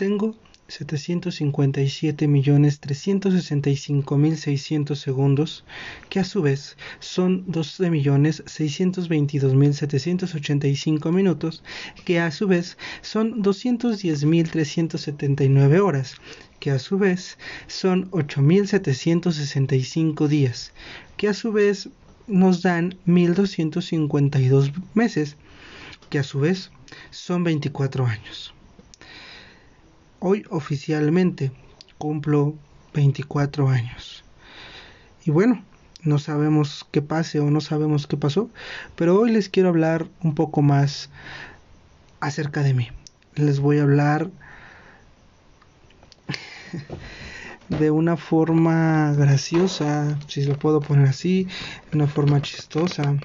tengo 757.365.600 segundos, que a su vez son 12.622.785 minutos, que a su vez son 210.379 horas, que a su vez son 8.765 días, que a su vez nos dan 1.252 meses, que a su vez son 24 años. Hoy oficialmente cumplo 24 años. Y bueno, no sabemos qué pase o no sabemos qué pasó, pero hoy les quiero hablar un poco más acerca de mí. Les voy a hablar de una forma graciosa, si lo puedo poner así, de una forma chistosa.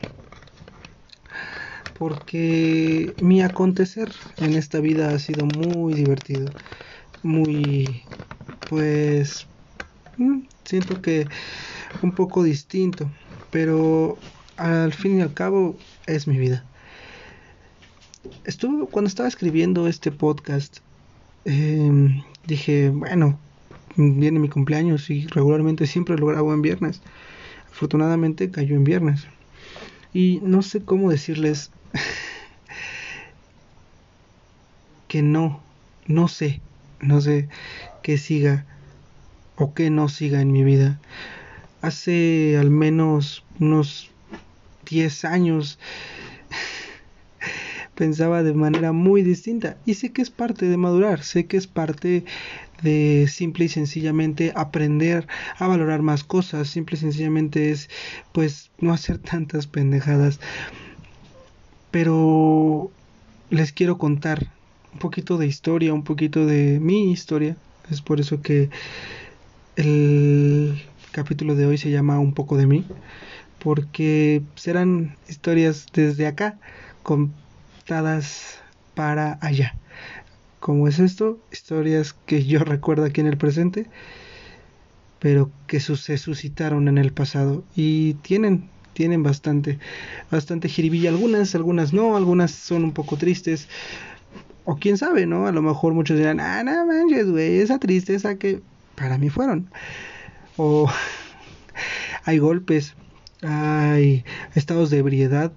Porque mi acontecer en esta vida ha sido muy divertido muy, pues, mm, siento que un poco distinto, pero al fin y al cabo es mi vida. Estuve, cuando estaba escribiendo este podcast, em, dije, bueno, viene mi cumpleaños y regularmente siempre lo grabo en viernes. Afortunadamente cayó en viernes. Y no sé cómo decirles que no, no sé no sé qué siga o qué no siga en mi vida. Hace al menos unos 10 años pensaba de manera muy distinta y sé que es parte de madurar, sé que es parte de simple y sencillamente aprender a valorar más cosas, simple y sencillamente es pues no hacer tantas pendejadas. Pero les quiero contar un poquito de historia, un poquito de mi historia. Es por eso que el capítulo de hoy se llama Un poco de mí, porque serán historias desde acá, contadas para allá. ¿Cómo es esto? Historias que yo recuerdo aquí en el presente, pero que se suscitaron en el pasado y tienen tienen bastante bastante jiribilla algunas, algunas no, algunas son un poco tristes, o quién sabe, ¿no? A lo mejor muchos dirán, ah, no manches, güey, esa tristeza que para mí fueron. O hay golpes, hay estados de ebriedad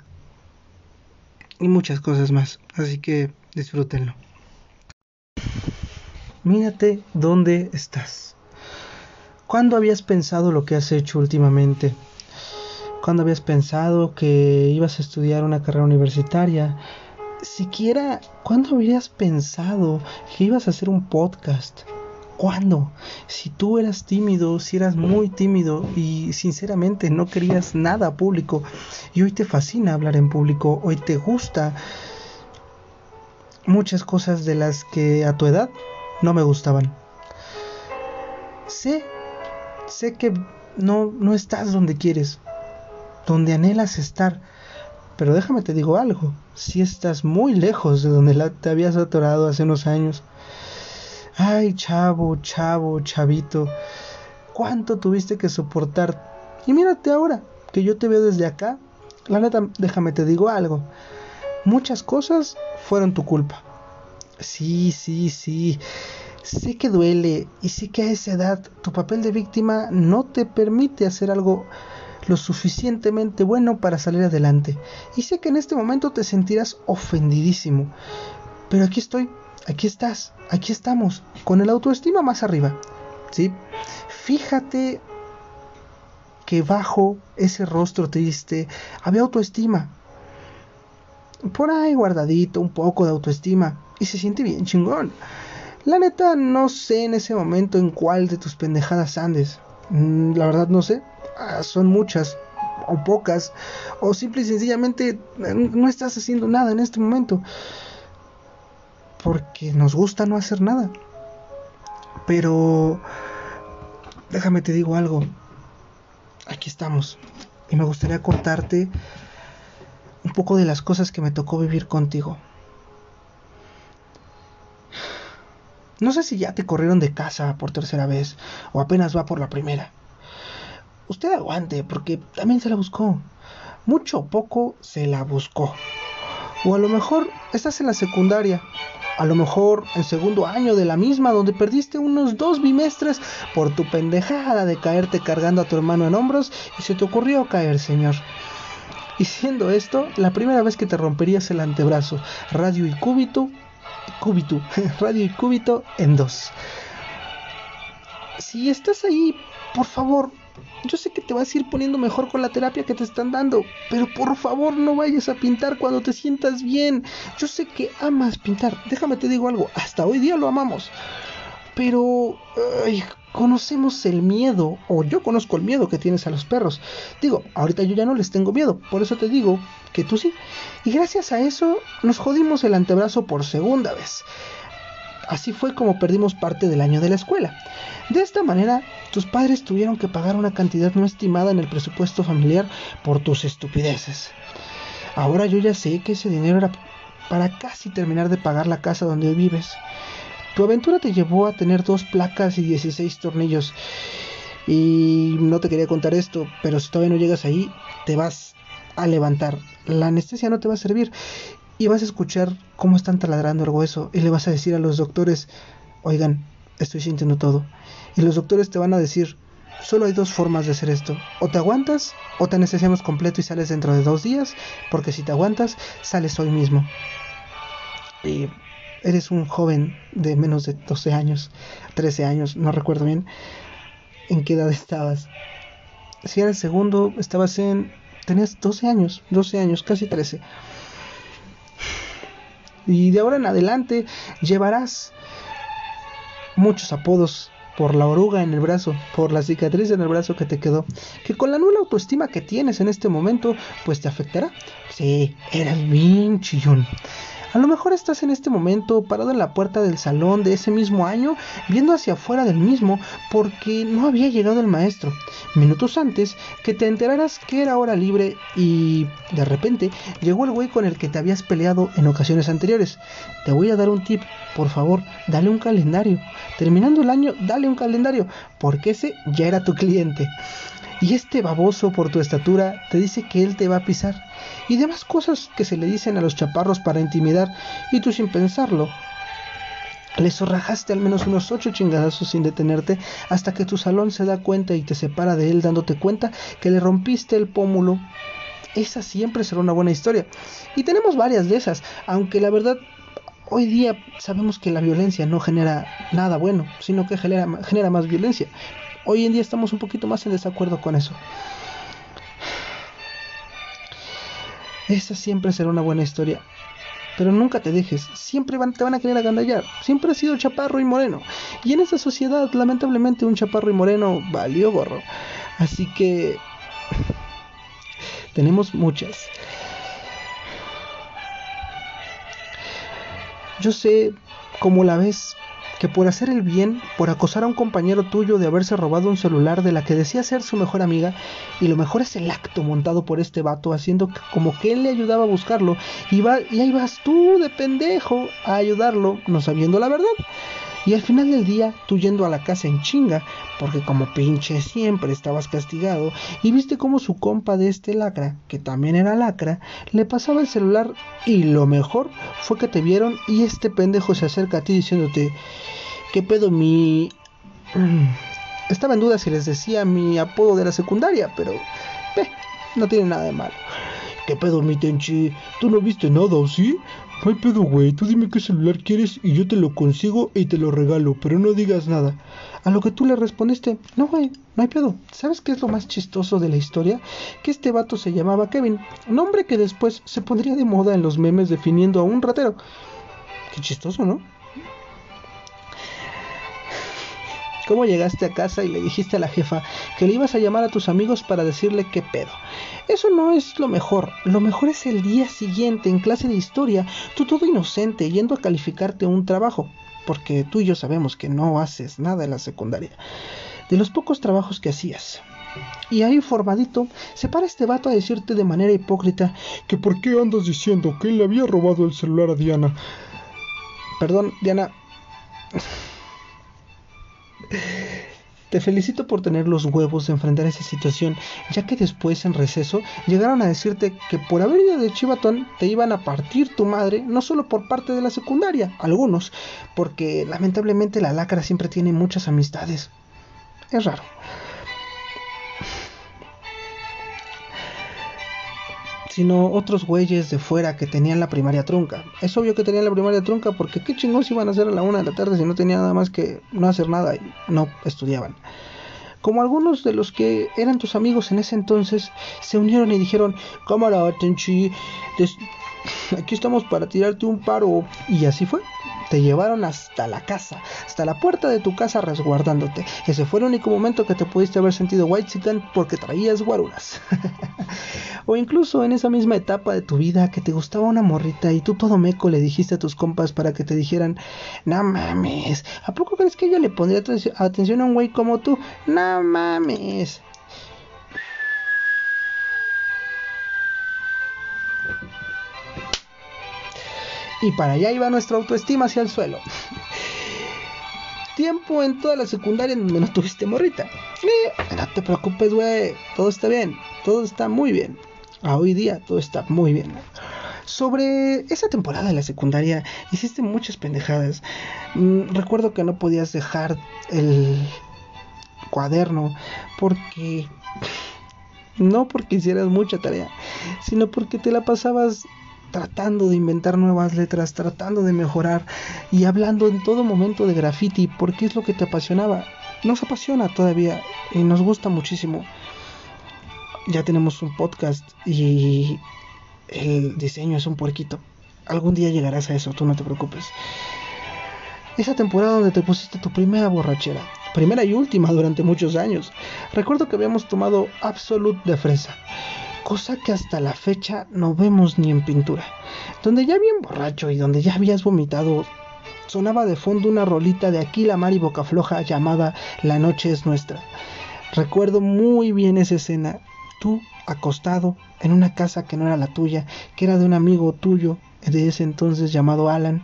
y muchas cosas más. Así que disfrútenlo. Mírate dónde estás. ¿Cuándo habías pensado lo que has hecho últimamente? ¿Cuándo habías pensado que ibas a estudiar una carrera universitaria? siquiera, ¿cuándo habrías pensado que ibas a hacer un podcast? ¿Cuándo? Si tú eras tímido, si eras muy tímido y sinceramente no querías nada público y hoy te fascina hablar en público, hoy te gusta muchas cosas de las que a tu edad no me gustaban. Sé, sé que no, no estás donde quieres, donde anhelas estar pero déjame te digo algo, si estás muy lejos de donde la, te habías atorado hace unos años. Ay, chavo, chavo, chavito, ¿cuánto tuviste que soportar? Y mírate ahora, que yo te veo desde acá. La neta, déjame te digo algo. Muchas cosas fueron tu culpa. Sí, sí, sí. Sé que duele y sé que a esa edad tu papel de víctima no te permite hacer algo lo suficientemente bueno para salir adelante. Y sé que en este momento te sentirás ofendidísimo. Pero aquí estoy, aquí estás, aquí estamos, con el autoestima más arriba. ¿Sí? Fíjate que bajo ese rostro triste había autoestima. Por ahí guardadito, un poco de autoestima. Y se siente bien chingón. La neta, no sé en ese momento en cuál de tus pendejadas andes. Mm, la verdad no sé. Ah, son muchas o pocas, o simple y sencillamente eh, no estás haciendo nada en este momento. Porque nos gusta no hacer nada. Pero déjame te digo algo. Aquí estamos. Y me gustaría contarte un poco de las cosas que me tocó vivir contigo. No sé si ya te corrieron de casa por tercera vez o apenas va por la primera usted aguante, porque también se la buscó. Mucho o poco se la buscó. O a lo mejor estás en la secundaria, a lo mejor en segundo año de la misma, donde perdiste unos dos bimestres por tu pendejada de caerte cargando a tu hermano en hombros y se te ocurrió caer, señor. Y siendo esto, la primera vez que te romperías el antebrazo, radio y cúbito, cúbito, radio y cúbito en dos. Si estás ahí, por favor, yo sé que te vas a ir poniendo mejor con la terapia que te están dando, pero por favor no vayas a pintar cuando te sientas bien. Yo sé que amas pintar, déjame te digo algo, hasta hoy día lo amamos. Pero conocemos el miedo, o yo conozco el miedo que tienes a los perros. Digo, ahorita yo ya no les tengo miedo, por eso te digo que tú sí. Y gracias a eso nos jodimos el antebrazo por segunda vez. Así fue como perdimos parte del año de la escuela. De esta manera, tus padres tuvieron que pagar una cantidad no estimada en el presupuesto familiar por tus estupideces. Ahora yo ya sé que ese dinero era para casi terminar de pagar la casa donde vives. Tu aventura te llevó a tener dos placas y 16 tornillos. Y no te quería contar esto, pero si todavía no llegas ahí, te vas a levantar. La anestesia no te va a servir y vas a escuchar cómo están taladrando el hueso y le vas a decir a los doctores, oigan, estoy sintiendo todo. Y los doctores te van a decir, solo hay dos formas de hacer esto. O te aguantas o te anestesiamos completo y sales dentro de dos días, porque si te aguantas, sales hoy mismo. Y eres un joven de menos de 12 años, 13 años, no recuerdo bien en qué edad estabas. Si era el segundo, estabas en... Tenías 12 años, 12 años, casi 13. Y de ahora en adelante llevarás muchos apodos por la oruga en el brazo, por la cicatriz en el brazo que te quedó, que con la nula autoestima que tienes en este momento, pues te afectará. Sí, eras bien chillón. A lo mejor estás en este momento parado en la puerta del salón de ese mismo año, viendo hacia afuera del mismo, porque no había llegado el maestro. Minutos antes que te enteraras que era hora libre y de repente llegó el güey con el que te habías peleado en ocasiones anteriores. Te voy a dar un tip, por favor, dale un calendario. Terminando el año, dale un calendario, porque ese ya era tu cliente. Y este baboso por tu estatura te dice que él te va a pisar. Y demás cosas que se le dicen a los chaparros para intimidar y tú sin pensarlo. Le zorrajaste al menos unos ocho chingadazos sin detenerte hasta que tu salón se da cuenta y te separa de él dándote cuenta que le rompiste el pómulo. Esa siempre será una buena historia. Y tenemos varias de esas, aunque la verdad hoy día sabemos que la violencia no genera nada bueno, sino que genera, genera más violencia. Hoy en día estamos un poquito más en desacuerdo con eso. Esa siempre será una buena historia. Pero nunca te dejes, siempre te van a querer agandallar. Siempre has sido chaparro y moreno. Y en esa sociedad, lamentablemente, un chaparro y moreno valió gorro. Así que... tenemos muchas. Yo sé cómo la ves, que por hacer el bien, por acosar a un compañero tuyo de haberse robado un celular de la que decía ser su mejor amiga, y lo mejor es el acto montado por este vato haciendo como que él le ayudaba a buscarlo, y, va, y ahí vas tú de pendejo a ayudarlo, no sabiendo la verdad. Y al final del día, tú yendo a la casa en chinga, porque como pinche siempre estabas castigado, y viste como su compa de este lacra, que también era lacra, le pasaba el celular y lo mejor fue que te vieron y este pendejo se acerca a ti diciéndote, ¿qué pedo mi... Estaba en duda si les decía mi apodo de la secundaria, pero... No tiene nada de malo. ¿Qué pedo mi Tenchi? ¿Tú no viste nada, sí? No hay pedo, güey. Tú dime qué celular quieres y yo te lo consigo y te lo regalo, pero no digas nada. A lo que tú le respondiste, no, güey, no hay pedo. ¿Sabes qué es lo más chistoso de la historia? Que este vato se llamaba Kevin, nombre que después se pondría de moda en los memes definiendo a un ratero. Qué chistoso, ¿no? ¿Cómo llegaste a casa y le dijiste a la jefa que le ibas a llamar a tus amigos para decirle qué pedo? Eso no es lo mejor. Lo mejor es el día siguiente en clase de historia, tú todo inocente yendo a calificarte un trabajo, porque tú y yo sabemos que no haces nada en la secundaria. De los pocos trabajos que hacías. Y ahí formadito, se para este vato a decirte de manera hipócrita que por qué andas diciendo que él le había robado el celular a Diana. Perdón, Diana. Te felicito por tener los huevos de enfrentar esa situación, ya que después en receso llegaron a decirte que por haber ido de chivatón te iban a partir tu madre, no solo por parte de la secundaria, algunos, porque lamentablemente la lacra siempre tiene muchas amistades. Es raro. Sino otros güeyes de fuera que tenían la primaria trunca. Es obvio que tenían la primaria trunca porque qué chingados iban a hacer a la una de la tarde si no tenían nada más que no hacer nada y no estudiaban. Como algunos de los que eran tus amigos en ese entonces se unieron y dijeron, cámara, Tenchi, aquí estamos para tirarte un paro. Y así fue. Te llevaron hasta la casa, hasta la puerta de tu casa resguardándote. Ese fue el único momento que te pudiste haber sentido white chicken porque traías guaruras. o incluso en esa misma etapa de tu vida que te gustaba una morrita y tú todo meco le dijiste a tus compas para que te dijeran, no mames, ¿a poco crees que ella le pondría atención a un güey como tú? No mames. Y para allá iba nuestra autoestima hacia el suelo. Tiempo en toda la secundaria donde no tuviste morrita. No te preocupes, güey. Todo está bien. Todo está muy bien. A hoy día todo está muy bien. Sobre esa temporada de la secundaria hiciste muchas pendejadas. Mm, recuerdo que no podías dejar el cuaderno porque no porque hicieras mucha tarea, sino porque te la pasabas tratando de inventar nuevas letras, tratando de mejorar y hablando en todo momento de graffiti porque es lo que te apasionaba. Nos apasiona todavía y nos gusta muchísimo. Ya tenemos un podcast y el diseño es un puerquito. Algún día llegarás a eso, tú no te preocupes. Esa temporada donde te pusiste tu primera borrachera, primera y última durante muchos años. Recuerdo que habíamos tomado Absolute de fresa cosa que hasta la fecha no vemos ni en pintura. Donde ya bien borracho y donde ya habías vomitado, sonaba de fondo una rolita de Aquila Mar y Boca Floja llamada La Noche es Nuestra. Recuerdo muy bien esa escena, tú acostado en una casa que no era la tuya, que era de un amigo tuyo de ese entonces llamado Alan,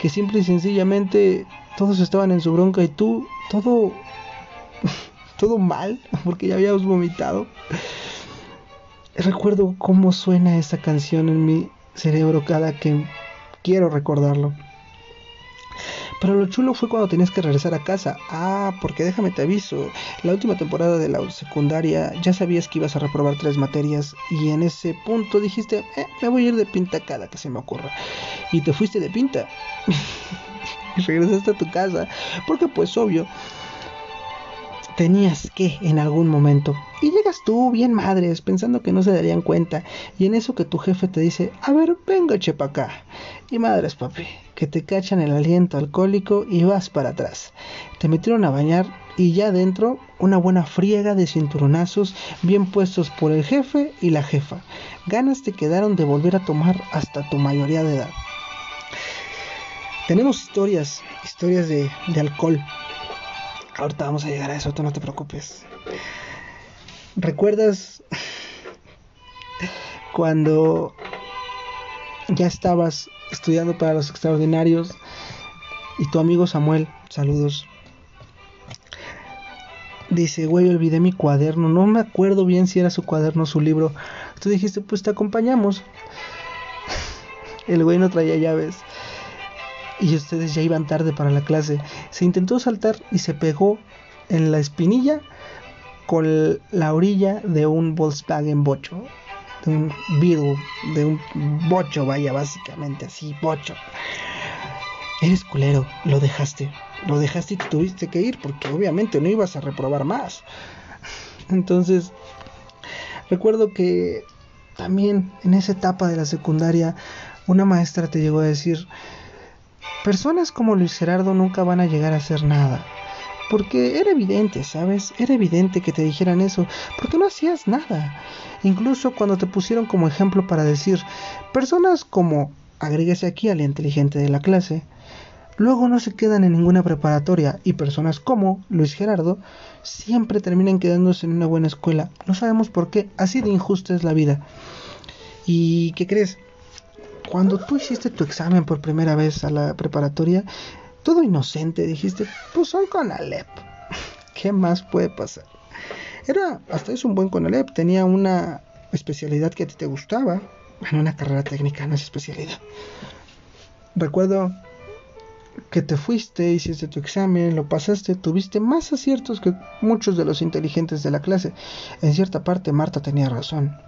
que simple y sencillamente todos estaban en su bronca y tú todo todo mal porque ya habías vomitado. Recuerdo cómo suena esa canción en mi cerebro cada que quiero recordarlo. Pero lo chulo fue cuando tenías que regresar a casa. Ah, porque déjame te aviso, la última temporada de la secundaria ya sabías que ibas a reprobar tres materias y en ese punto dijiste, eh, me voy a ir de pinta cada que se me ocurra. Y te fuiste de pinta. y regresaste a tu casa, porque pues obvio, tenías que en algún momento. Y llegas tú, bien madres, pensando que no se darían cuenta. Y en eso que tu jefe te dice, a ver, venga, chepa acá. Y madres, papi, que te cachan el aliento alcohólico y vas para atrás. Te metieron a bañar y ya dentro una buena friega de cinturonazos bien puestos por el jefe y la jefa. Ganas te quedaron de volver a tomar hasta tu mayoría de edad. Tenemos historias, historias de, de alcohol, Ahorita vamos a llegar a eso, tú no te preocupes. ¿Recuerdas cuando ya estabas estudiando para los extraordinarios y tu amigo Samuel, saludos, dice, güey, olvidé mi cuaderno, no me acuerdo bien si era su cuaderno o su libro. Tú dijiste, pues te acompañamos. El güey no traía llaves y ustedes ya iban tarde para la clase. Se intentó saltar y se pegó en la espinilla con la orilla de un Volkswagen Bocho, de un Beetle, de un Bocho, vaya, básicamente así, Bocho. Eres culero, lo dejaste, lo dejaste y te tuviste que ir porque obviamente no ibas a reprobar más. Entonces, recuerdo que también en esa etapa de la secundaria, una maestra te llegó a decir, Personas como Luis Gerardo nunca van a llegar a hacer nada. Porque era evidente, ¿sabes? Era evidente que te dijeran eso, porque no hacías nada. Incluso cuando te pusieron como ejemplo para decir, personas como, agréguese aquí al inteligente de la clase, luego no se quedan en ninguna preparatoria y personas como Luis Gerardo siempre terminan quedándose en una buena escuela. No sabemos por qué, así de injusta es la vida. ¿Y qué crees? Cuando tú hiciste tu examen por primera vez a la preparatoria, todo inocente, dijiste, pues son con Alep. ¿Qué más puede pasar? Era hasta eso un buen Conalep, tenía una especialidad que a ti te gustaba. Bueno, una carrera técnica, no es especialidad. Recuerdo que te fuiste, hiciste tu examen, lo pasaste, tuviste más aciertos que muchos de los inteligentes de la clase. En cierta parte Marta tenía razón.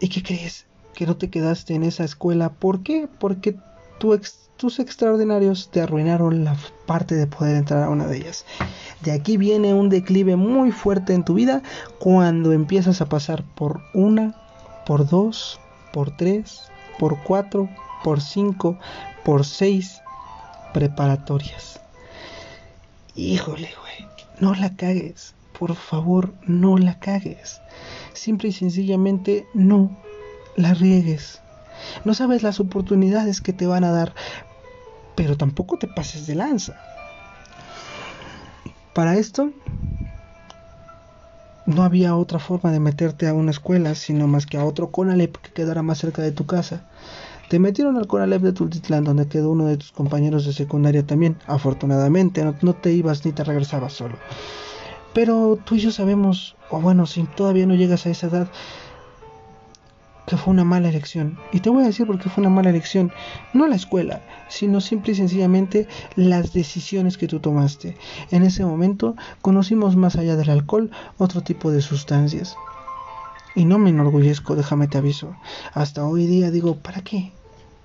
¿Y qué crees? Que no te quedaste en esa escuela. ¿Por qué? Porque tus extraordinarios te arruinaron la parte de poder entrar a una de ellas. De aquí viene un declive muy fuerte en tu vida cuando empiezas a pasar por una, por dos, por tres, por cuatro, por cinco, por seis preparatorias. Híjole, güey, no la cagues. Por favor, no la cagues. Simple y sencillamente no la riegues. No sabes las oportunidades que te van a dar, pero tampoco te pases de lanza. Para esto, no había otra forma de meterte a una escuela, sino más que a otro Conalep que quedara más cerca de tu casa. Te metieron al Conalep de Tultitlán, donde quedó uno de tus compañeros de secundaria también. Afortunadamente, no, te ibas ni te regresabas solo. Pero tú y yo sabemos, o bueno, si todavía no llegas a esa edad, que fue una mala elección. Y te voy a decir por qué fue una mala elección. No la escuela, sino simple y sencillamente las decisiones que tú tomaste. En ese momento conocimos más allá del alcohol otro tipo de sustancias. Y no me enorgullezco, déjame te aviso. Hasta hoy día digo, ¿para qué?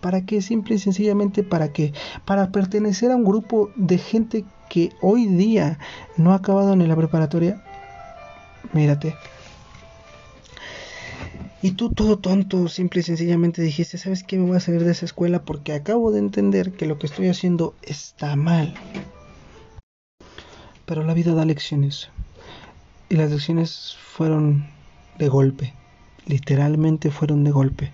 ¿Para qué? Simple y sencillamente para qué? Para pertenecer a un grupo de gente que hoy día no ha acabado ni la preparatoria. Mírate. Y tú todo tonto, simple y sencillamente dijiste, ¿sabes qué? Me voy a salir de esa escuela porque acabo de entender que lo que estoy haciendo está mal. Pero la vida da lecciones. Y las lecciones fueron de golpe, literalmente fueron de golpe.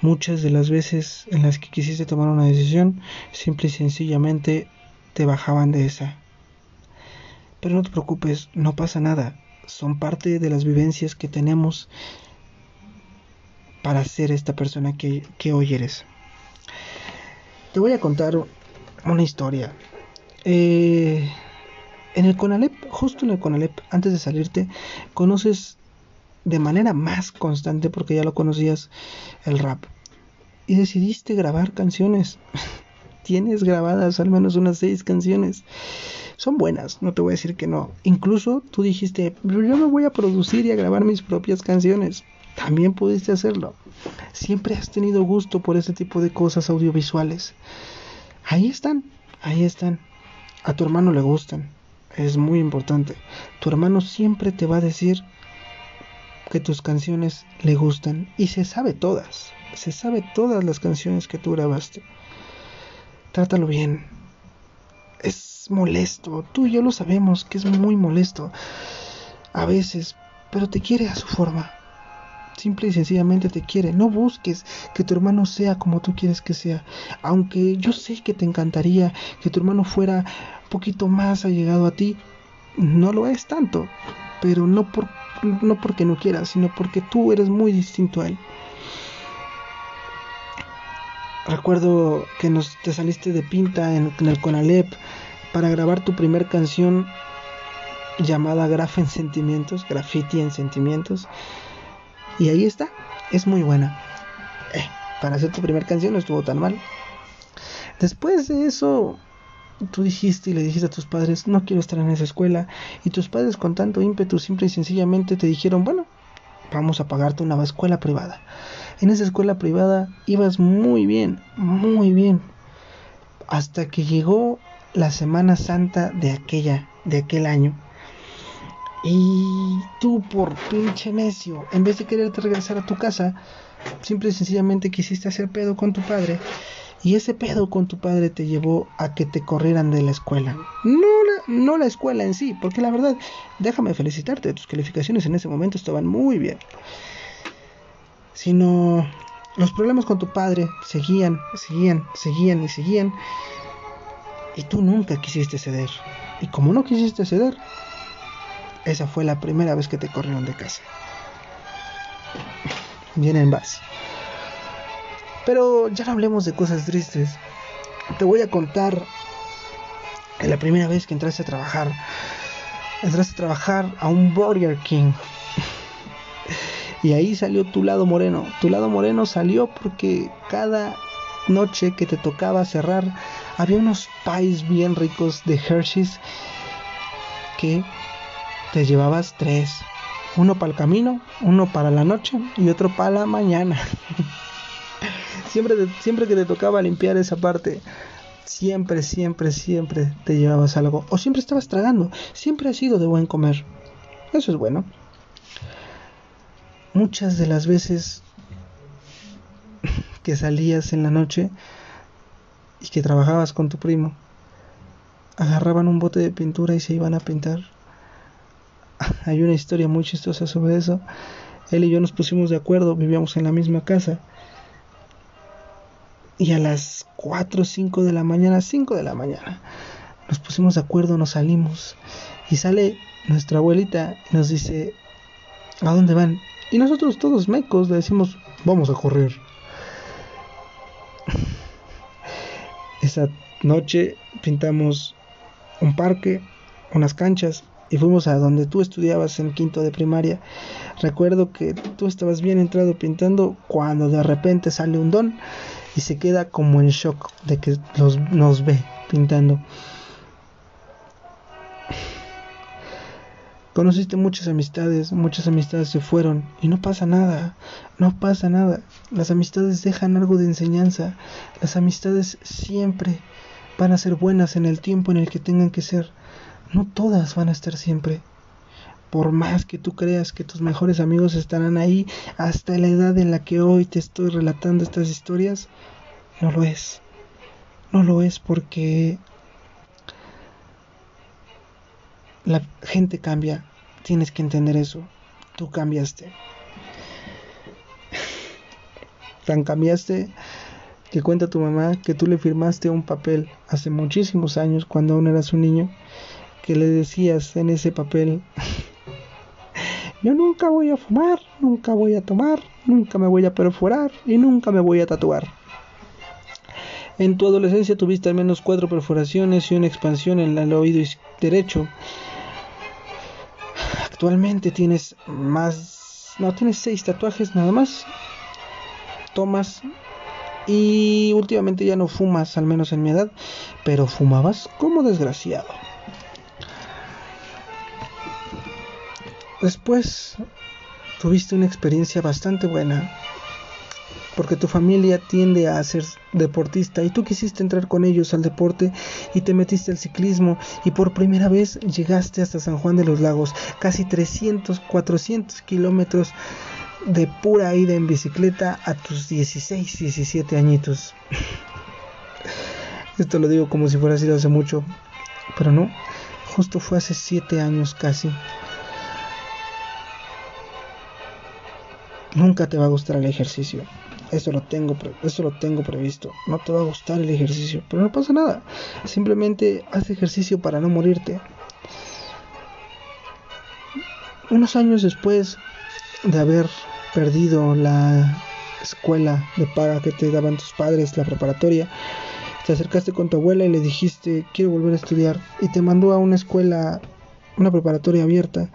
Muchas de las veces en las que quisiste tomar una decisión, simple y sencillamente te bajaban de esa. Pero no te preocupes, no pasa nada. Son parte de las vivencias que tenemos para ser esta persona que, hoy eres. Te voy a contar una historia. Eh, en el Conalep, justo en el Conalep, antes de salirte, conoces de manera más constante, porque ya lo conocías, el rap. Y decidiste grabar canciones. Tienes grabadas al menos unas seis canciones. Son buenas, no te voy a decir que no. Incluso tú dijiste, yo me voy a producir y a grabar mis propias canciones. También pudiste hacerlo. Siempre has tenido gusto por ese tipo de cosas audiovisuales. Ahí están, ahí están. A tu hermano le gustan. Es muy importante. Tu hermano siempre te va a decir que tus canciones le gustan y se sabe todas, se sabe todas las canciones que tú grabaste. Trátalo bien. Es molesto, tú y yo lo sabemos que es muy molesto a veces, pero te quiere a su forma. Simple y sencillamente te quiere. No busques que tu hermano sea como tú quieres que sea. Aunque yo sé que te encantaría que tu hermano fuera un poquito más allegado a ti, no lo es tanto. Pero no por no porque no quieras, sino porque tú eres muy distinto a él. Recuerdo que nos te saliste de pinta en, el Conalep para grabar tu primer canción llamada Graf en Sentimientos, Graffiti en Sentimientos. Y ahí está, es muy buena. Eh, para hacer tu primera canción no estuvo tan mal. Después de eso, tú dijiste y le dijiste a tus padres, no quiero estar en esa escuela, y tus padres con tanto ímpetu simple y sencillamente te dijeron, bueno, vamos a pagarte una escuela privada. En esa escuela privada ibas muy bien, muy bien, hasta que llegó la Semana Santa de aquella, de aquel año. Y tú por pinche necio, en vez de quererte regresar a tu casa, simple y sencillamente quisiste hacer pedo con tu padre y ese pedo con tu padre te llevó a que te corrieran de la escuela. No la, no la escuela en sí, porque la verdad, déjame felicitarte, tus calificaciones en ese momento estaban muy bien. Sino los problemas con tu padre seguían, seguían, seguían y seguían. Y tú nunca quisiste ceder. Y como no quisiste ceder, esa fue la primera vez que te corrieron de casa. Bien en base. Pero ya no hablemos de cosas tristes. Te voy a contar la primera vez que entraste a trabajar. Entraste a trabajar a un Burger King. y ahí salió tu lado moreno. Tu lado moreno salió porque cada noche que te tocaba cerrar había unos pies bien ricos de Hershey's que te llevabas tres. Uno para el camino, uno para la noche y otro para la mañana. siempre, siempre que te tocaba limpiar esa parte, siempre, siempre, siempre te llevabas algo. O siempre estabas tragando. Siempre has sido de buen comer. Eso es bueno. Muchas de las veces que salías en la noche y que trabajabas con tu primo, agarraban un bote de pintura y se iban a pintar. Hay una historia muy chistosa sobre eso. Él y yo nos pusimos de acuerdo, vivíamos en la misma casa. Y a las 4 o 5 de la mañana, 5 de la mañana, nos pusimos de acuerdo, nos salimos. Y sale nuestra abuelita y nos dice, ¿a dónde van? Y nosotros todos mecos le decimos, vamos a correr. Esa noche pintamos un parque, unas canchas y fuimos a donde tú estudiabas en quinto de primaria. Recuerdo que tú estabas bien entrado pintando cuando de repente sale un don y se queda como en shock de que nos ve pintando. Conociste muchas amistades, muchas amistades se fueron y no pasa nada, no pasa nada. Las amistades dejan algo de enseñanza, las amistades siempre van a ser buenas en el tiempo en el que tengan que ser. No todas van a estar siempre. Por más que tú creas que tus mejores amigos estarán ahí hasta la edad en la que hoy te estoy relatando estas historias, no lo es. No lo es porque La gente cambia, tienes que entender eso. Tú cambiaste. Tan cambiaste que cuenta tu mamá que tú le firmaste un papel hace muchísimos años cuando aún eras un niño que le decías en ese papel yo nunca voy a fumar, nunca voy a tomar, nunca me voy a perforar y nunca me voy a tatuar. En tu adolescencia tuviste al menos cuatro perforaciones y una expansión en el oído derecho Actualmente tienes más... No, tienes seis tatuajes nada más. Tomas y últimamente ya no fumas, al menos en mi edad, pero fumabas como desgraciado. Después tuviste una experiencia bastante buena porque tu familia tiende a ser deportista y tú quisiste entrar con ellos al deporte y te metiste al ciclismo y por primera vez llegaste hasta San Juan de los Lagos, casi 300, 400 kilómetros de pura ida en bicicleta a tus 16, 17 añitos. Esto lo digo como si fuera sido hace mucho, pero no, justo fue hace 7 años casi. Nunca te va a gustar el ejercicio eso lo tengo, eso lo tengo previsto. No te va a gustar el ejercicio, pero no pasa nada. Simplemente haz ejercicio para no morirte. Unos años después de haber perdido la escuela de paga que te daban tus padres, la preparatoria, te acercaste con tu abuela y le dijiste, quiero volver a estudiar, y te mandó a una escuela, una preparatoria abierta,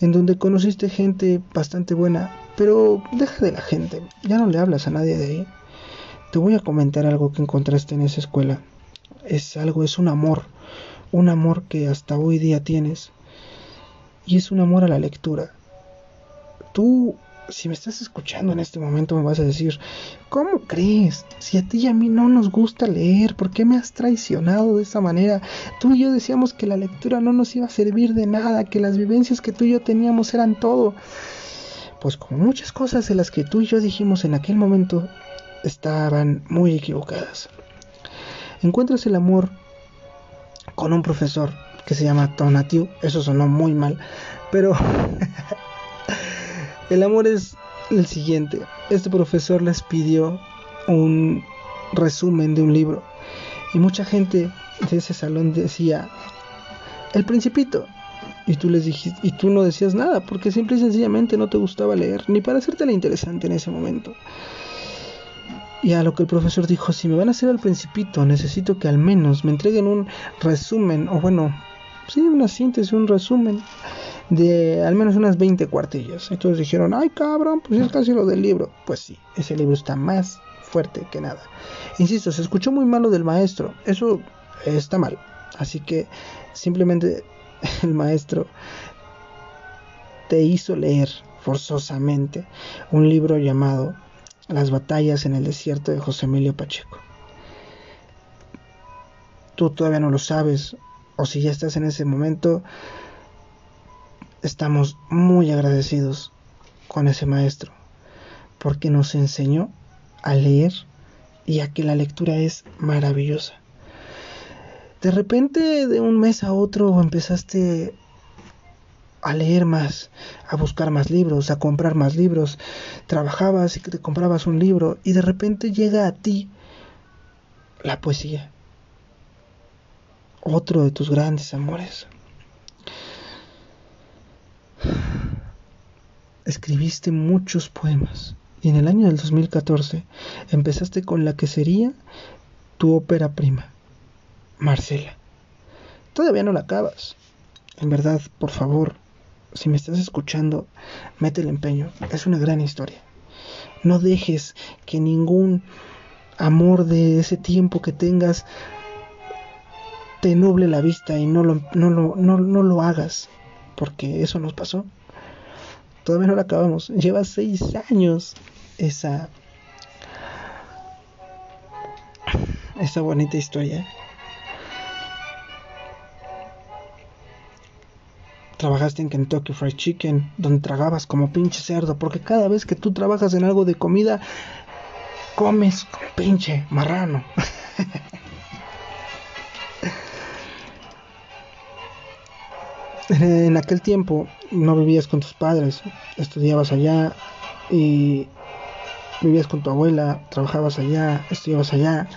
en donde conociste gente bastante buena, pero deja de la gente, ya no le hablas a nadie de ahí. Te voy a comentar algo que encontraste en esa escuela. Es algo, es un amor, un amor que hasta hoy día tienes. Y es un amor a la lectura. Tú, si me estás escuchando en este momento, me vas a decir, ¿cómo crees? Si a ti y a mí no nos gusta leer, ¿por qué me has traicionado de esa manera? Tú y yo decíamos que la lectura no nos iba a servir de nada, que las vivencias que tú y yo teníamos eran todo pues como muchas cosas de las que tú y yo dijimos en aquel momento estaban muy equivocadas. Encuentras el amor con un profesor que se llama Tonatiu, eso sonó muy mal, pero el amor es el siguiente. Este profesor les pidió un resumen de un libro y mucha gente de ese salón decía, El Principito, y tú les dijiste, y tú no decías nada, porque simple y sencillamente no te gustaba leer, ni para hacerte la interesante en ese momento. Y a lo que el profesor dijo, si me van a hacer al principito, necesito que al menos me entreguen un resumen, o bueno, sí, una síntesis, un resumen de al menos unas 20 cuartillas. Entonces dijeron, ay cabrón, pues es casi lo del libro. Pues sí, ese libro está más fuerte que nada. Insisto, se escuchó muy malo del maestro. Eso está mal. Así que simplemente el maestro te hizo leer forzosamente un libro llamado Las batallas en el desierto de José Emilio Pacheco. Tú todavía no lo sabes, o si ya estás en ese momento, estamos muy agradecidos con ese maestro, porque nos enseñó a leer y a que la lectura es maravillosa. De repente, de un mes a otro, empezaste a leer más, a buscar más libros, a comprar más libros. Trabajabas y te comprabas un libro y de repente llega a ti la poesía. Otro de tus grandes amores. Escribiste muchos poemas y en el año del 2014 empezaste con la que sería tu ópera prima, Marcela. Todavía no la acabas. En verdad, por favor, si me estás escuchando, mete el empeño. Es una gran historia. No dejes que ningún amor de ese tiempo que tengas te nuble la vista y no lo, no no, lo hagas. Porque eso nos pasó. Todavía no la acabamos. Lleva seis años esa, esa bonita historia. Trabajaste en Kentucky Fried Chicken, donde tragabas como pinche cerdo, porque cada vez que tú trabajas en algo de comida, comes como pinche marrano. en aquel tiempo no vivías con tus padres, estudiabas allá y vivías con tu abuela, trabajabas allá, estudiabas allá.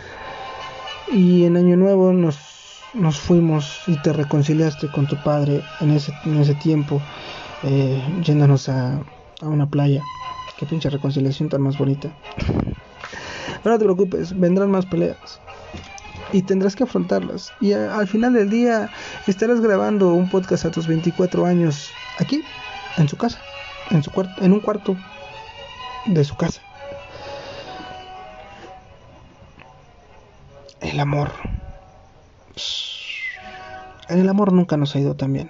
Y en Año Nuevo nos nos fuimos y te reconciliaste con tu padre en ese, en ese tiempo, eh, yéndonos a, una playa. Qué pinche reconciliación tan más bonita. Pero no te preocupes, vendrán más peleas. Y tendrás que afrontarlas. Y al final del día estarás grabando un podcast a tus 24 años aquí, en su casa, en, su en un cuarto de su casa. El amor. En el amor nunca nos ha ido tan bien.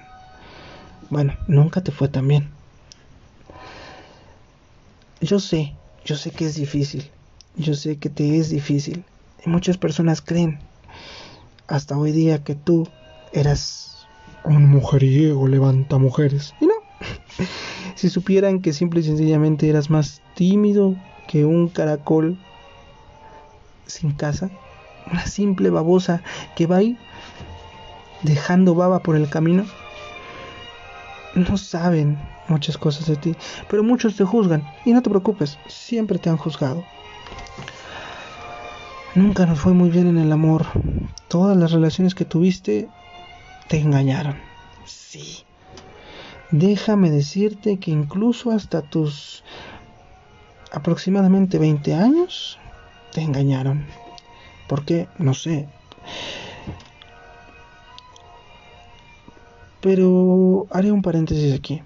Bueno, nunca te fue tan bien. Yo sé, yo sé que es difícil. Yo sé que te es difícil. Y muchas personas creen hasta hoy día que tú eras un mujeriego, levanta mujeres. Y no. si supieran que simple y sencillamente eras más tímido que un caracol sin casa, una simple babosa que va ahí dejando baba por el camino. No saben muchas cosas de ti, pero muchos te juzgan y no te preocupes, siempre te han juzgado. Nunca nos fue muy bien en el amor. Todas las relaciones que tuviste te engañaron. Sí. Déjame decirte que incluso hasta tus aproximadamente 20 años te engañaron. ¿Por qué? No sé. Pero haré un paréntesis aquí.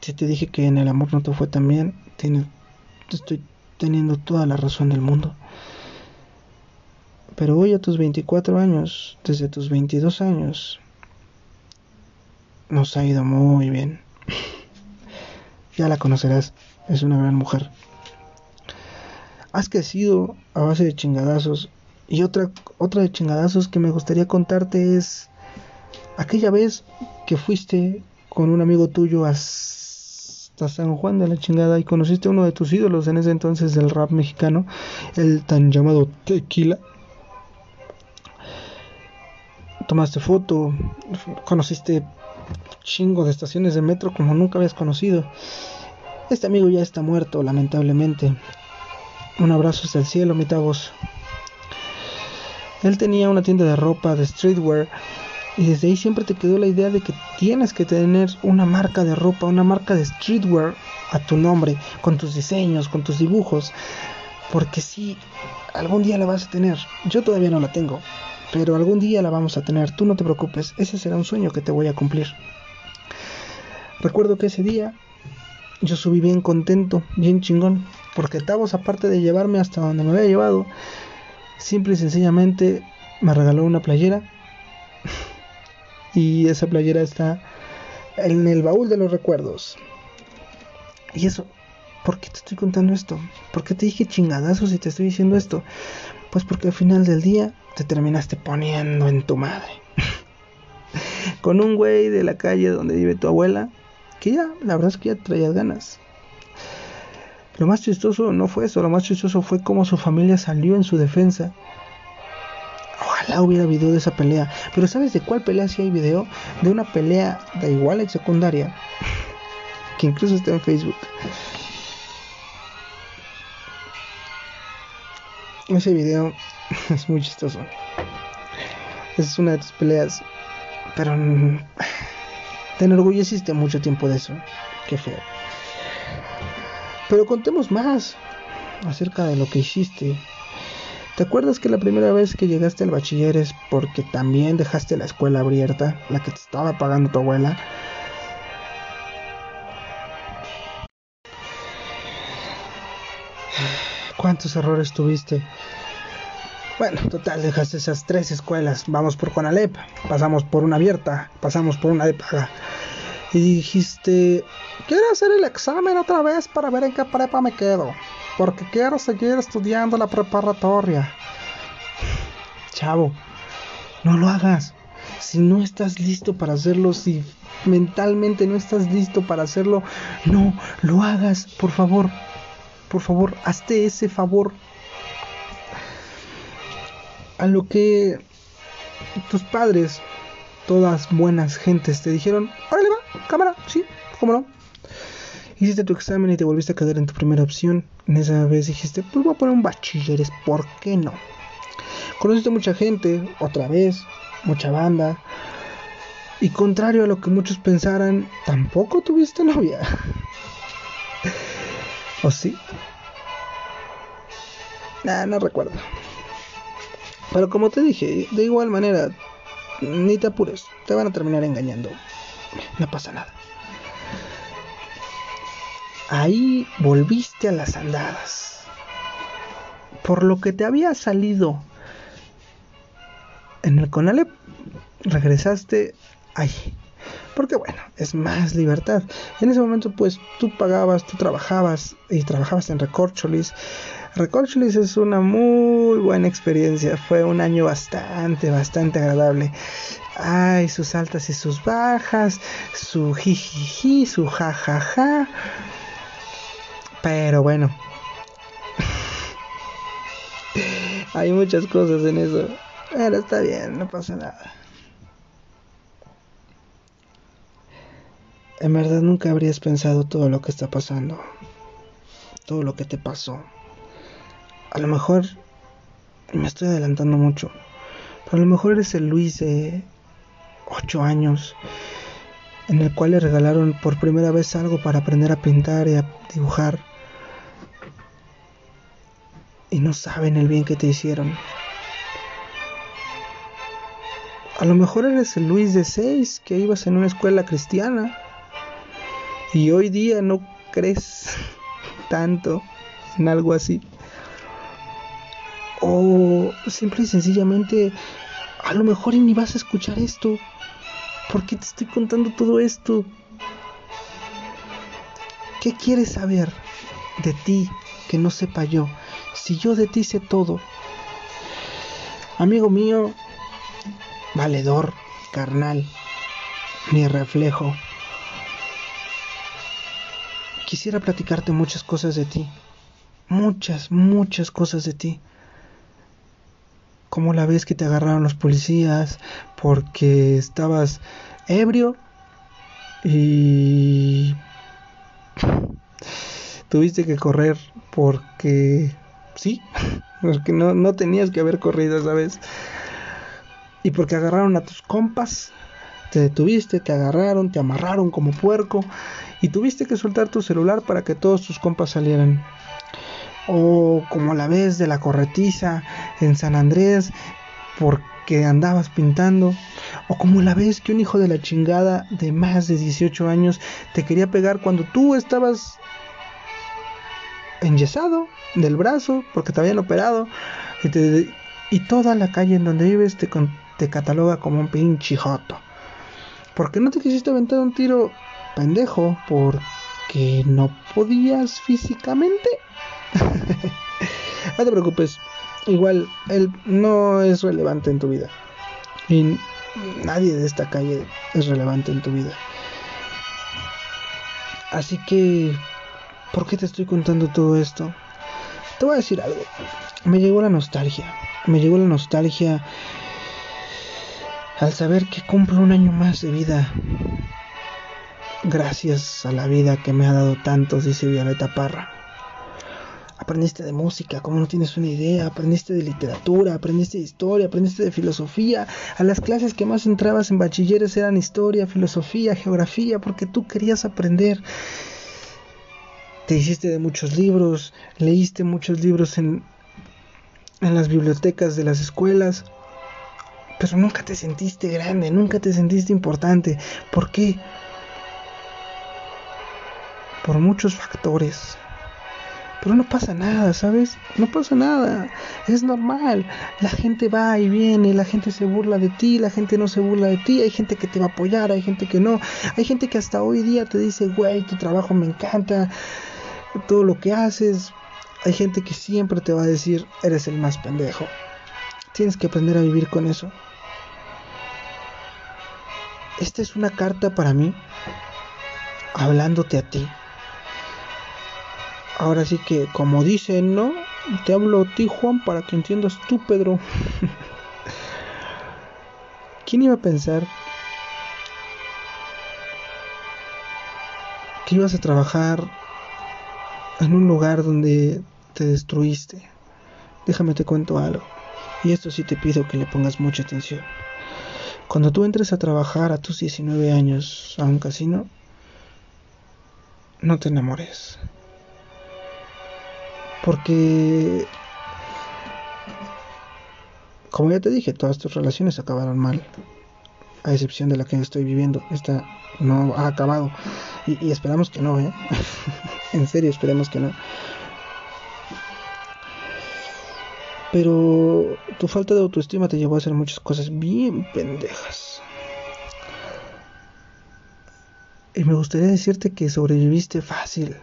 Si te dije que en el amor no te fue tan bien, estoy teniendo toda la razón del mundo. Pero hoy a tus 24 años, desde tus 22 años, nos ha ido muy bien. ya la conocerás, es una gran mujer. Has crecido a base de chingadazos y otra, otra de chingadazos que me gustaría contarte es aquella vez que fuiste con un amigo tuyo hasta San Juan de la chingada y conociste a uno de tus ídolos en ese entonces del rap mexicano, el tan llamado Tequila. Tomaste foto, conociste chingo de estaciones de metro como nunca habías conocido. Este amigo ya está muerto, lamentablemente. Un abrazo hasta el cielo, mi voz. Él tenía una tienda de ropa, de streetwear, y desde ahí siempre te quedó la idea de que tienes que tener una marca de ropa, una marca de streetwear a tu nombre, con tus diseños, con tus dibujos. Porque sí, algún día la vas a tener. Yo todavía no la tengo, pero algún día la vamos a tener. Tú no te preocupes, ese será un sueño que te voy a cumplir. Recuerdo que ese día yo subí bien contento, bien chingón, porque Tavos, aparte de llevarme hasta donde me había llevado, simple y sencillamente me regaló una playera. y esa playera está en el baúl de los recuerdos. Y eso, ¿por qué te estoy contando esto? ¿Por qué te dije chingadazos si te estoy diciendo esto? Pues porque al final del día te terminaste poniendo en tu madre. Con un güey de la calle donde vive tu abuela, que ya, la verdad es que ya traías ganas. Lo más chistoso no fue eso, lo más chistoso fue cómo su familia salió en su defensa. Ojalá hubiera video de esa pelea. Pero ¿sabes de cuál pelea si hay video? De una pelea de igual en secundaria. que incluso está en Facebook. Ese video es muy chistoso. Es una de tus peleas. Pero te enorgulleciste mucho tiempo de eso. Qué feo. Pero contemos más acerca de lo que hiciste. ¿Te acuerdas que la primera vez que llegaste al bachiller es porque también dejaste la escuela abierta, la que te estaba pagando tu abuela? ¿Cuántos errores tuviste? Bueno, total, dejaste esas tres escuelas. Vamos por Conalep, pasamos por una abierta, pasamos por una de paga. Y dijiste, quiero hacer el examen otra vez para ver en qué prepa me quedo. Porque quiero seguir estudiando la preparatoria. Chavo, no lo hagas. Si no estás listo para hacerlo, si mentalmente no estás listo para hacerlo, no lo hagas, por favor. Por favor, hazte ese favor. A lo que tus padres, todas buenas gentes, te dijeron, órale cámara, sí, cómo no. Hiciste tu examen y te volviste a quedar en tu primera opción. En esa vez dijiste, pues voy a poner un bachilleres, ¿por qué no? Conociste mucha gente, otra vez, mucha banda. Y contrario a lo que muchos pensaran, tampoco tuviste novia. ¿O sí? Nah, no recuerdo. Pero como te dije, de igual manera, ni te apures, te van a terminar engañando. No pasa nada. Ahí volviste a las andadas. Por lo que te había salido en el Conalep, regresaste ahí. Porque bueno, es más libertad. En ese momento pues tú pagabas, tú trabajabas y trabajabas en Recorcholis. Recorcholis es una muy buena experiencia. Fue un año bastante, bastante agradable. Ay, sus altas y sus bajas, su jijiji, su jajaja. Pero bueno. Hay muchas cosas en eso. Pero está bien, no pasa nada. En verdad nunca habrías pensado todo lo que está pasando. Todo lo que te pasó. A lo mejor me estoy adelantando mucho. Pero a lo mejor eres el Luis de 8 años. En el cual le regalaron por primera vez algo para aprender a pintar y a dibujar. Y no saben el bien que te hicieron. A lo mejor eres el Luis de 6 que ibas en una escuela cristiana y hoy día no crees tanto en algo así. O simple y sencillamente, a lo mejor ni vas a escuchar esto. ¿Por qué te estoy contando todo esto? ¿Qué quieres saber de ti que no sepa yo? Si yo de ti sé todo. Amigo mío, valedor, carnal, mi reflejo quisiera platicarte muchas cosas de ti. Muchas, muchas cosas de ti. Como la vez que te agarraron los policías porque estabas ebrio y tuviste que correr porque sí, porque no, no tenías que haber corrido esa vez. Y porque agarraron a tus compas, te detuviste, te agarraron, te amarraron como puerco y tuviste que soltar tu celular para que todos tus compas salieran. o como la vez de la corretiza en San Andrés porque andabas pintando, o como la vez que un hijo de la chingada de más de 18 años te quería pegar cuando tú estabas enyesado del brazo porque te habían operado y, toda la calle en donde vives te, te cataloga como un pinche joto. ¿Por qué no te quisiste aventar un tiro pendejo? ¿Porque no podías físicamente? no te preocupes, igual él no es relevante en tu vida. Y nadie de esta calle es relevante en tu vida. Así que, ¿por qué te estoy contando todo esto? Te voy a decir algo. Me llegó la nostalgia. Me llegó la nostalgia al saber que cumplo un año más de vida. Gracias a la vida que me ha dado tantos, dice Violeta Parra. Aprendiste de música, como no tienes una idea, aprendiste de literatura, aprendiste de historia, aprendiste de filosofía. A las clases que más entrabas en bachilleres eran historia, filosofía, geografía, porque tú querías aprender. Te hiciste de muchos libros, leíste muchos libros en, en las bibliotecas de las escuelas pero nunca te sentiste grande, nunca te sentiste importante. ¿Por qué? Por muchos factores. Pero no pasa nada, ¿sabes? No pasa nada. Es normal. La gente va y viene, la gente se burla de ti, la gente no se burla de ti. Hay gente que te va a apoyar, hay gente que no. Hay gente que hasta hoy día te dice, güey, tu trabajo me encanta, todo lo que haces. Hay gente que siempre te va a decir, eres el más pendejo. Tienes que aprender a vivir con eso esta es una carta para mí, hablándote a ti. Ahora sí que, como dicen, ¿no? Te hablo a ti, Juan, para que entiendas tú, Pedro. ¿Quién iba a pensar que ibas a trabajar en un lugar donde te destruiste? Déjame te cuento algo. Y esto sí te pido que le pongas mucha atención. Cuando tú entres a trabajar a tus 19 años a un casino, no te enamores. Porque, como ya te dije, todas tus relaciones acabaron mal. A excepción de la que estoy viviendo. Esta no ha acabado. Y, y esperamos que no, ¿eh? en serio, esperemos que no. Pero tu falta de autoestima te llevó a hacer muchas cosas bien pendejas. Y me gustaría decirte que sobreviviste fácil,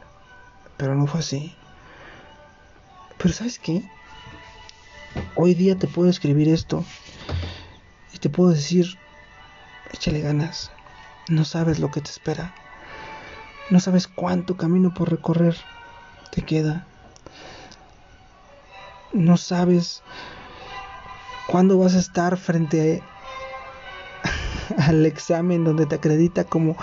pero no fue así. Pero ¿sabes qué? Hoy día te puedo escribir esto y te puedo decir, échale ganas. No sabes lo que te espera. No sabes cuánto camino por recorrer te queda no sabes cuándo vas a estar frente al examen donde te acredita como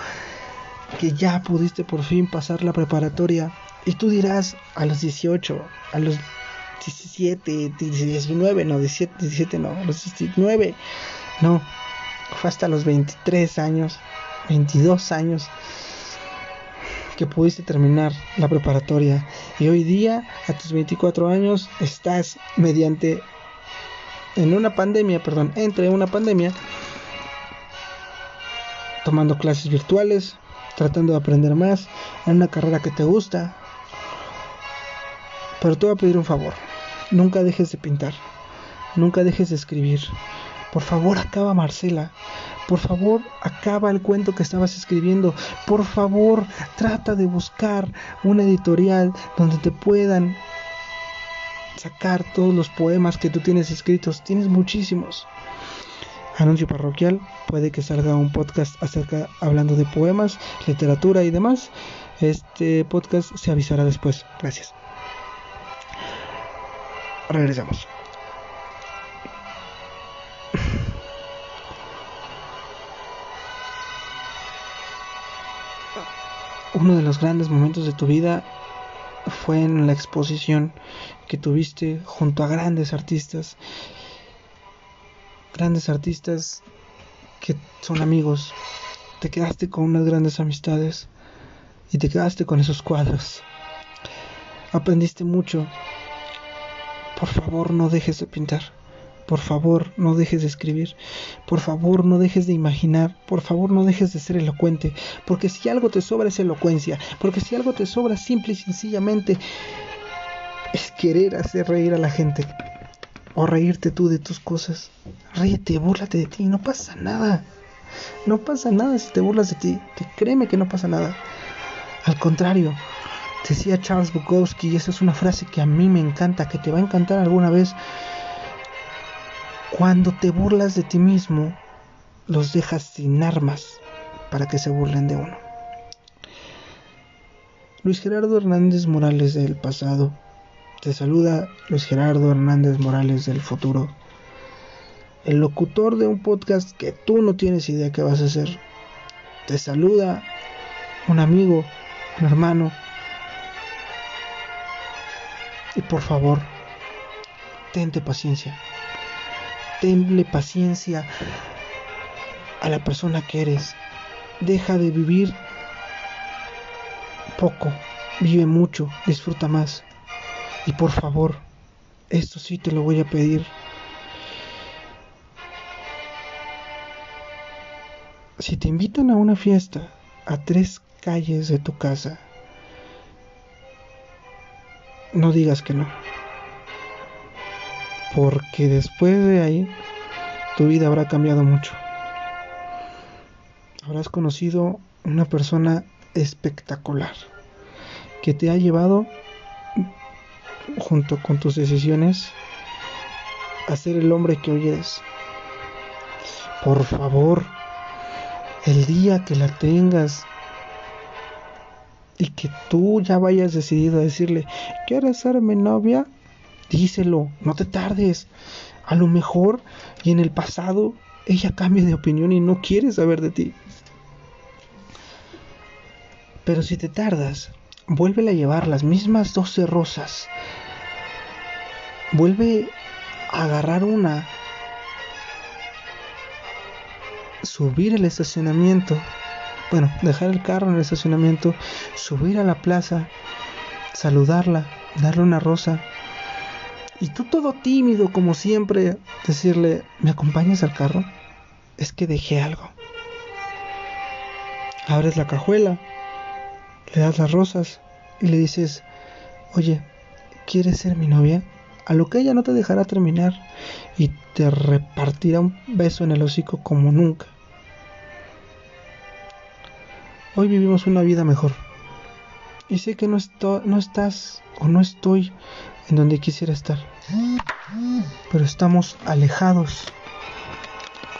que ya pudiste por fin pasar la preparatoria. Y tú dirás a los 18, a los 17, 19, no, 17, 17 no, a los 19, no, fue hasta los 23 años, 22 años que pudiste terminar la preparatoria y hoy día a tus 24 años estás mediante en una pandemia, perdón, entre una pandemia tomando clases virtuales, tratando de aprender más en una carrera que te gusta. Pero te voy a pedir un favor, nunca dejes de pintar, nunca dejes de escribir. Por favor, acaba Marcela. Por favor, acaba el cuento que estabas escribiendo. Por favor, trata de buscar una editorial donde te puedan sacar todos los poemas que tú tienes escritos. Tienes muchísimos. Anuncio parroquial, puede que salga un podcast acerca hablando de poemas, literatura y demás. Este podcast se avisará después. Gracias. Regresamos. Uno de los grandes momentos de tu vida fue en la exposición que tuviste junto a grandes artistas, grandes artistas que son amigos. Te quedaste con unas grandes amistades y te quedaste con esos cuadros. aprendiste mucho. Por favor, no dejes de pintar. Por favor, no dejes de escribir. Por favor, no dejes de imaginar. Por favor, no dejes de ser elocuente. Porque si algo te sobra es elocuencia. Porque si algo te sobra simple y sencillamente es querer hacer reír a la gente. O reírte tú de tus cosas. Ríete, búrlate de ti. No pasa nada. No pasa nada si te burlas de ti. Que créeme que no pasa nada. Al contrario, decía Charles Bukowski, y esa es una frase que a mí me encanta, que te va a encantar alguna vez. Cuando te burlas de ti mismo, los dejas sin armas para que se burlen de uno. Luis Gerardo Hernández Morales del pasado. Te saluda Luis Gerardo Hernández Morales del futuro. El locutor de un podcast que tú no tienes idea que vas a hacer. Te saluda un amigo, un hermano. Y por favor, tente paciencia tenle paciencia a la persona que eres. Deja de vivir poco, vive mucho, disfruta más. Y por favor, esto sí te lo voy a pedir. Si te invitan a una fiesta a tres calles de tu casa, no digas que no porque después de ahí tu vida habrá cambiado mucho. Habrás conocido una persona espectacular que te ha llevado junto con tus decisiones a ser el hombre que hoy eres. Por favor, el día que la tengas y que tú ya vayas decidido a decirle, ¿quieres ser mi novia? Díselo, no te tardes. A lo mejor y en el pasado ella cambia de opinión y no quiere saber de ti. Pero si te tardas, vuelve a llevar las mismas 12 rosas. Vuelve a agarrar una. Subir el estacionamiento. Bueno, dejar el carro en el estacionamiento. Subir a la plaza. Saludarla. Darle una rosa y tú todo tímido como siempre, decirle, ¿me acompañas al carro? Es que dejé algo. Abres la cajuela, le das las rosas y le dices, oye, ¿quieres ser mi novia? A lo que ella no te dejará terminar y te repartirá un beso en el hocico como nunca. Hoy vivimos una vida mejor. Y sé que no, no estás o no estoy en donde quisiera estar. Pero estamos alejados,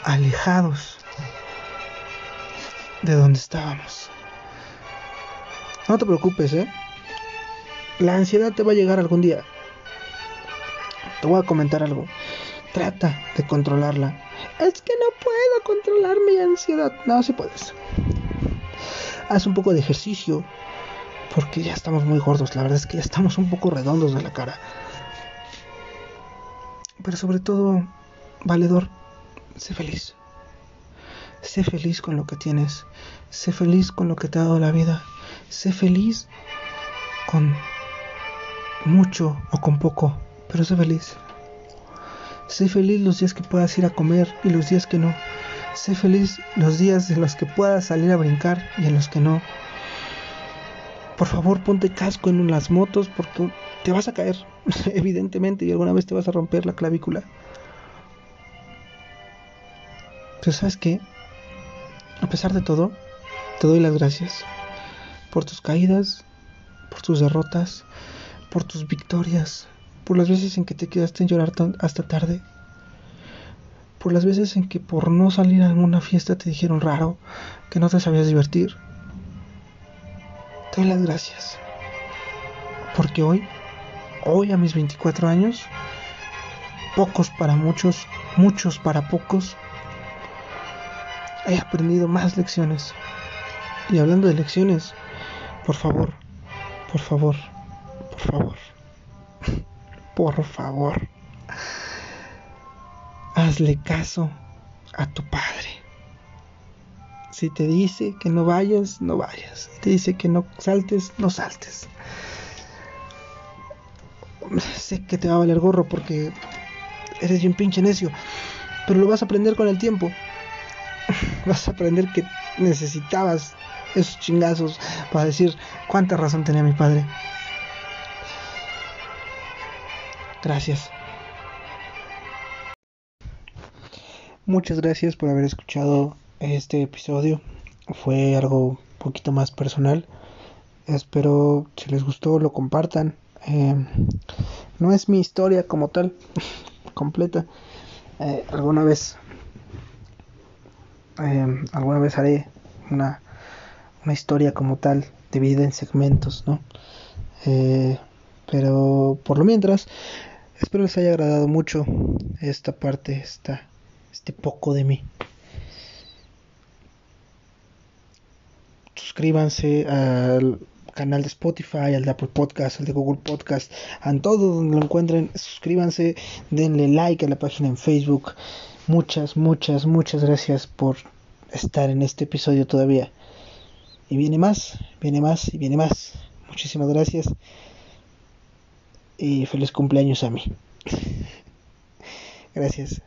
alejados de donde estábamos. No te preocupes, ¿eh? La ansiedad te va a llegar algún día. Te voy a comentar algo. Trata de controlarla. Es que no puedo controlar mi ansiedad. No, si puedes. Haz un poco de ejercicio porque ya estamos muy gordos, la verdad es que ya estamos un poco redondos de la cara. Pero sobre todo, valedor, sé feliz. Sé feliz con lo que tienes. Sé feliz con lo que te ha dado la vida. Sé feliz con mucho o con poco, pero sé feliz. Sé feliz los días que puedas ir a comer y los días que no. Sé feliz los días en los que puedas salir a brincar y en los que no. Por favor, ponte casco en las motos porque te vas a caer, evidentemente, y alguna vez te vas a romper la clavícula. Pero sabes qué? A pesar de todo, te doy las gracias por tus caídas, por tus derrotas, por tus victorias, por las veces en que te quedaste en llorar hasta tarde, por las veces en que por no salir a alguna fiesta te dijeron raro, que no te sabías divertir te doy las gracias. Porque hoy, hoy a mis 24 años, pocos para muchos, muchos para pocos, he aprendido más lecciones. Y hablando de lecciones, por favor, por favor, por favor, por favor, hazle caso a tu padre. Si te dice que no vayas, no vayas. Si te dice que no saltes, no saltes. sé que te va a valer gorro porque eres bien pinche necio, pero lo vas a aprender con el tiempo. Vas a aprender que necesitabas esos chingazos para decir cuánta razón tenía mi padre. Gracias. Muchas gracias por haber escuchado este episodio. Fue algo un poquito más personal. Espero si les gustó lo compartan. Eh, no es mi historia como tal, completa. Eh, alguna vez, eh, alguna vez haré una, una historia como tal dividida en segmentos, ¿no? pero por lo mientras, espero les haya agradado mucho esta parte, esta, este poco de mí. Suscríbanse al canal de Spotify, al de Apple Podcast, al de Google Podcast, a todo donde lo encuentren, suscríbanse, denle like a la página en Facebook. Muchas, muchas, muchas gracias por estar en este episodio todavía. Y viene más, viene más y viene más. Muchísimas gracias. Y feliz cumpleaños a mí. gracias.